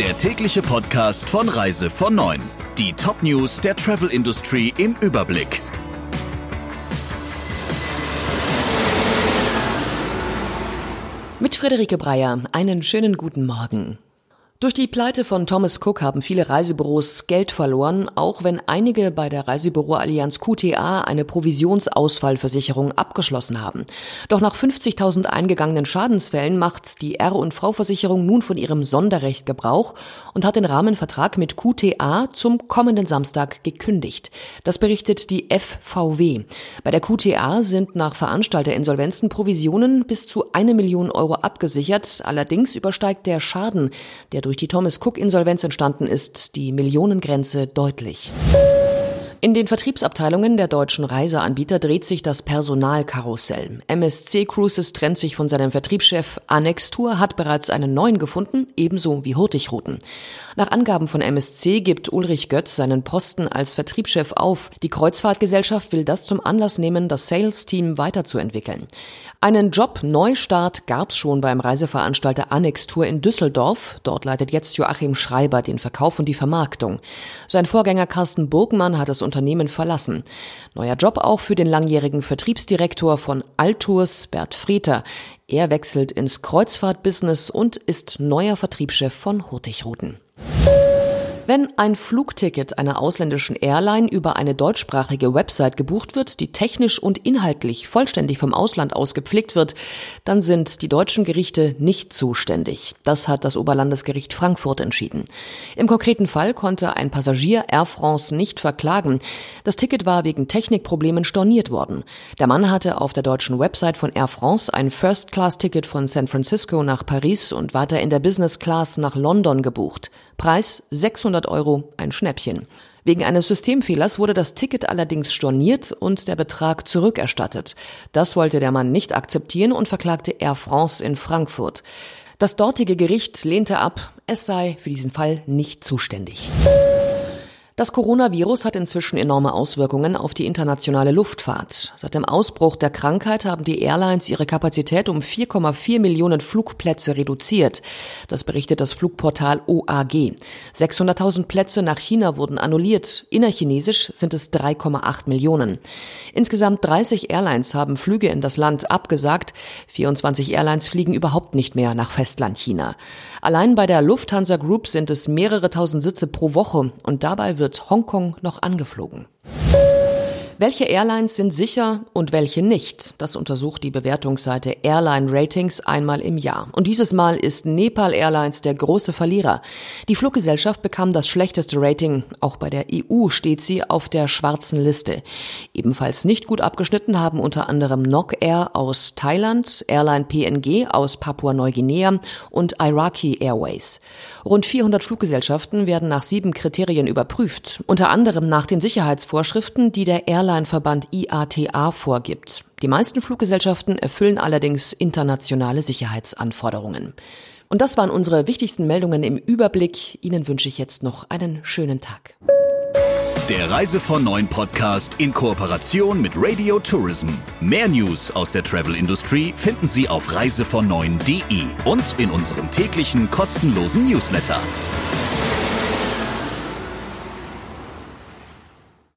der tägliche Podcast von Reise von 9. Die Top-News der Travel Industry im Überblick. Mit Friederike Breyer einen schönen guten Morgen. Durch die Pleite von Thomas Cook haben viele Reisebüros Geld verloren, auch wenn einige bei der Reisebüroallianz QTA eine Provisionsausfallversicherung abgeschlossen haben. Doch nach 50.000 eingegangenen Schadensfällen macht die R&V-Versicherung nun von ihrem Sonderrecht Gebrauch und hat den Rahmenvertrag mit QTA zum kommenden Samstag gekündigt. Das berichtet die FVW. Bei der QTA sind nach Veranstalterinsolvenzen Provisionen bis zu eine Million Euro abgesichert. Allerdings übersteigt der Schaden, der durch durch die Thomas Cook Insolvenz entstanden ist, die Millionengrenze deutlich. In den Vertriebsabteilungen der deutschen Reiseanbieter dreht sich das Personalkarussell. MSC Cruises trennt sich von seinem Vertriebschef. Annex Tour hat bereits einen neuen gefunden, ebenso wie Hurtigruten. Nach Angaben von MSC gibt Ulrich Götz seinen Posten als Vertriebschef auf. Die Kreuzfahrtgesellschaft will das zum Anlass nehmen, das Sales-Team weiterzuentwickeln. Einen Job-Neustart gab's schon beim Reiseveranstalter Annex Tour in Düsseldorf. Dort leitet jetzt Joachim Schreiber den Verkauf und die Vermarktung. Sein Vorgänger Carsten Burgmann hat das Unternehmen verlassen. Neuer Job auch für den langjährigen Vertriebsdirektor von Altours, Bert Freter. Er wechselt ins Kreuzfahrtbusiness und ist neuer Vertriebschef von Hurtigruten. Wenn ein Flugticket einer ausländischen Airline über eine deutschsprachige Website gebucht wird, die technisch und inhaltlich vollständig vom Ausland aus gepflegt wird, dann sind die deutschen Gerichte nicht zuständig. Das hat das Oberlandesgericht Frankfurt entschieden. Im konkreten Fall konnte ein Passagier Air France nicht verklagen. Das Ticket war wegen Technikproblemen storniert worden. Der Mann hatte auf der deutschen Website von Air France ein First-Class-Ticket von San Francisco nach Paris und weiter in der Business Class nach London gebucht. Preis 600 Euro, ein Schnäppchen. Wegen eines Systemfehlers wurde das Ticket allerdings storniert und der Betrag zurückerstattet. Das wollte der Mann nicht akzeptieren und verklagte Air France in Frankfurt. Das dortige Gericht lehnte ab, es sei für diesen Fall nicht zuständig. Das Coronavirus hat inzwischen enorme Auswirkungen auf die internationale Luftfahrt. Seit dem Ausbruch der Krankheit haben die Airlines ihre Kapazität um 4,4 Millionen Flugplätze reduziert. Das berichtet das Flugportal OAG. 600.000 Plätze nach China wurden annulliert. Innerchinesisch sind es 3,8 Millionen. Insgesamt 30 Airlines haben Flüge in das Land abgesagt. 24 Airlines fliegen überhaupt nicht mehr nach Festland China. Allein bei der Lufthansa Group sind es mehrere tausend Sitze pro Woche und dabei wird Hongkong noch angeflogen. Welche Airlines sind sicher und welche nicht? Das untersucht die Bewertungsseite Airline Ratings einmal im Jahr. Und dieses Mal ist Nepal Airlines der große Verlierer. Die Fluggesellschaft bekam das schlechteste Rating. Auch bei der EU steht sie auf der schwarzen Liste. Ebenfalls nicht gut abgeschnitten haben unter anderem Nok Air aus Thailand, Airline PNG aus Papua-Neuguinea und Iraqi Airways. Rund 400 Fluggesellschaften werden nach sieben Kriterien überprüft. Unter anderem nach den Sicherheitsvorschriften, die der Airline Airline-Verband IATA vorgibt. Die meisten Fluggesellschaften erfüllen allerdings internationale Sicherheitsanforderungen. Und das waren unsere wichtigsten Meldungen im Überblick. Ihnen wünsche ich jetzt noch einen schönen Tag. Der Reise von Neuen Podcast in Kooperation mit Radio Tourism. Mehr News aus der Travel Industry finden Sie auf reisevon und in unserem täglichen kostenlosen Newsletter.